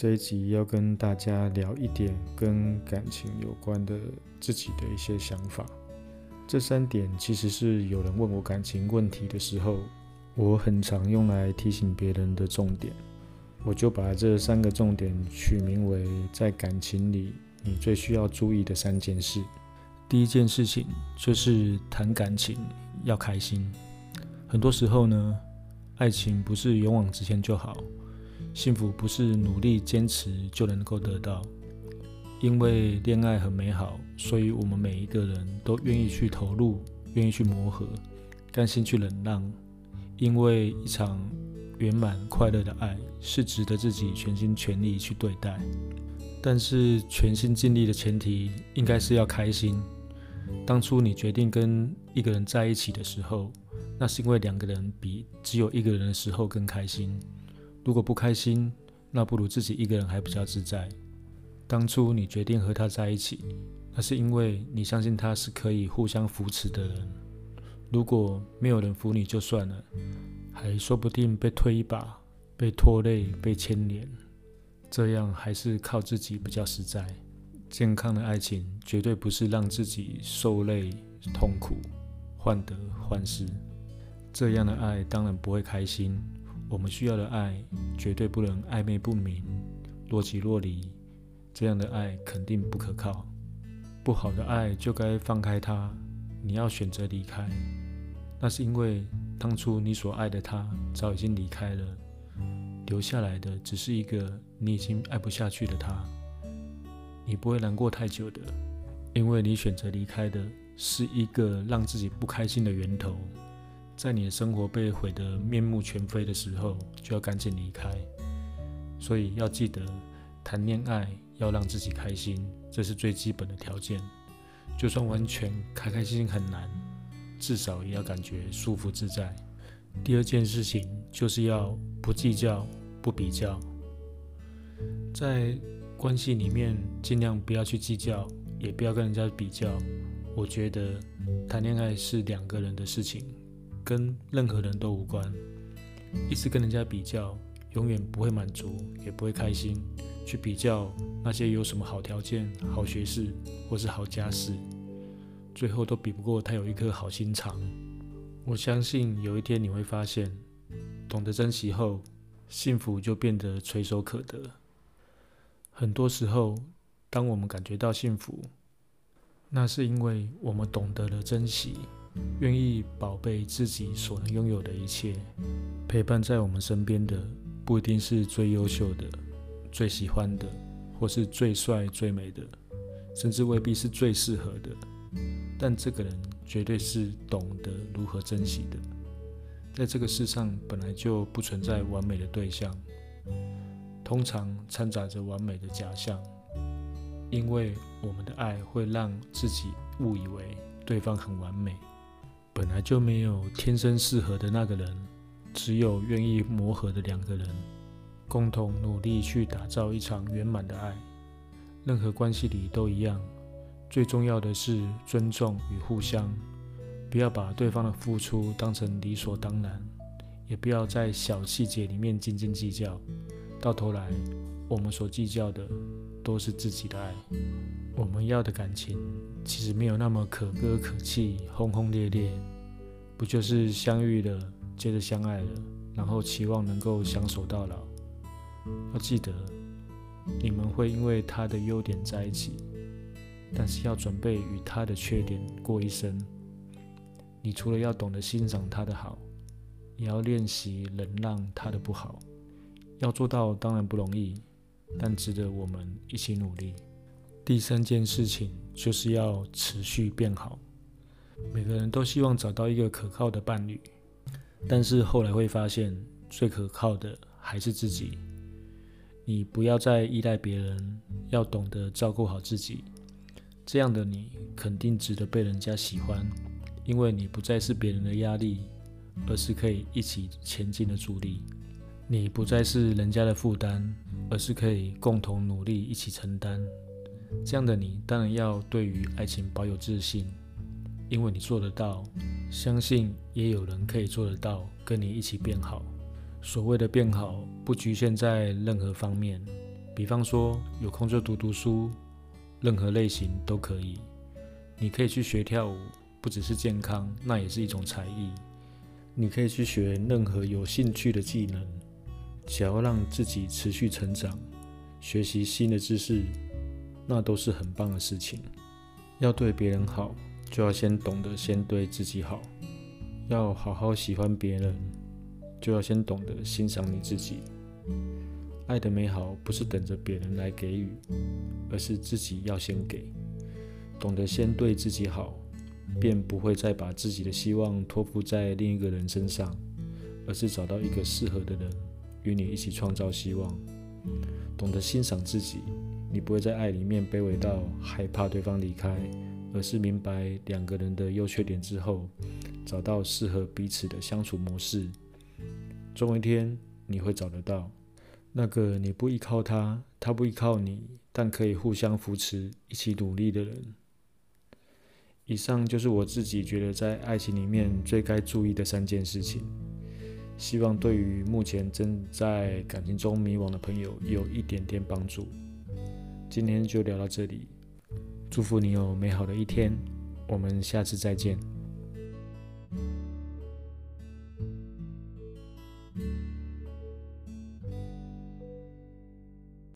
这一集要跟大家聊一点跟感情有关的自己的一些想法。这三点其实是有人问我感情问题的时候，我很常用来提醒别人的重点。我就把这三个重点取名为在感情里你最需要注意的三件事。第一件事情就是谈感情要开心。很多时候呢，爱情不是勇往直前就好。幸福不是努力坚持就能够得到，因为恋爱很美好，所以我们每一个人都愿意去投入，愿意去磨合，甘心去忍让，因为一场圆满快乐的爱是值得自己全心全力去对待。但是全心尽力的前提应该是要开心。当初你决定跟一个人在一起的时候，那是因为两个人比只有一个人的时候更开心。如果不开心，那不如自己一个人还比较自在。当初你决定和他在一起，那是因为你相信他是可以互相扶持的人。如果没有人扶你就算了，还说不定被推一把、被拖累、被牵连，这样还是靠自己比较实在。健康的爱情绝对不是让自己受累、痛苦、患得患失，这样的爱当然不会开心。我们需要的爱绝对不能暧昧不明、若即若离，这样的爱肯定不可靠。不好的爱就该放开它。你要选择离开，那是因为当初你所爱的他早已经离开了，留下来的只是一个你已经爱不下去的他。你不会难过太久的，因为你选择离开的是一个让自己不开心的源头。在你的生活被毁得面目全非的时候，就要赶紧离开。所以要记得，谈恋爱要让自己开心，这是最基本的条件。就算完全开开心心很难，至少也要感觉舒服自在。第二件事情就是要不计较、不比较。在关系里面，尽量不要去计较，也不要跟人家比较。我觉得谈恋爱是两个人的事情。跟任何人都无关，一直跟人家比较，永远不会满足，也不会开心。去比较那些有什么好条件、好学识或是好家世，最后都比不过他有一颗好心肠。我相信有一天你会发现，懂得珍惜后，幸福就变得垂手可得。很多时候，当我们感觉到幸福，那是因为我们懂得了珍惜。愿意宝贝自己所能拥有的一切，陪伴在我们身边的不一定是最优秀的、最喜欢的，或是最帅最美的，甚至未必是最适合的。但这个人绝对是懂得如何珍惜的。在这个世上本来就不存在完美的对象，通常掺杂着完美的假象，因为我们的爱会让自己误以为对方很完美。本来就没有天生适合的那个人，只有愿意磨合的两个人，共同努力去打造一场圆满的爱。任何关系里都一样，最重要的是尊重与互相，不要把对方的付出当成理所当然，也不要在小细节里面斤斤计较，到头来我们所计较的都是自己的爱。我们要的感情其实没有那么可歌可泣、轰轰烈烈，不就是相遇了，接着相爱了，然后期望能够相守到老。要记得，你们会因为他的优点在一起，但是要准备与他的缺点过一生。你除了要懂得欣赏他的好，也要练习忍让他的不好。要做到当然不容易，但值得我们一起努力。第三件事情就是要持续变好。每个人都希望找到一个可靠的伴侣，但是后来会发现，最可靠的还是自己。你不要再依赖别人，要懂得照顾好自己。这样的你肯定值得被人家喜欢，因为你不再是别人的压力，而是可以一起前进的助力。你不再是人家的负担，而是可以共同努力一起承担。这样的你当然要对于爱情保有自信，因为你做得到，相信也有人可以做得到，跟你一起变好。所谓的变好，不局限在任何方面，比方说，有空就读读书，任何类型都可以。你可以去学跳舞，不只是健康，那也是一种才艺。你可以去学任何有兴趣的技能，想要让自己持续成长，学习新的知识，那都是很棒的事情。要对别人好，就要先懂得先对自己好。要好好喜欢别人，就要先懂得欣赏你自己。爱的美好不是等着别人来给予，而是自己要先给。懂得先对自己好，便不会再把自己的希望托付在另一个人身上，而是找到一个适合的人，与你一起创造希望。懂得欣赏自己，你不会在爱里面卑微到害怕对方离开，而是明白两个人的优缺点之后。找到适合彼此的相处模式，总有一天你会找得到那个你不依靠他，他不依靠你，但可以互相扶持、一起努力的人。以上就是我自己觉得在爱情里面最该注意的三件事情，希望对于目前正在感情中迷惘的朋友有一点点帮助。今天就聊到这里，祝福你有美好的一天，我们下次再见。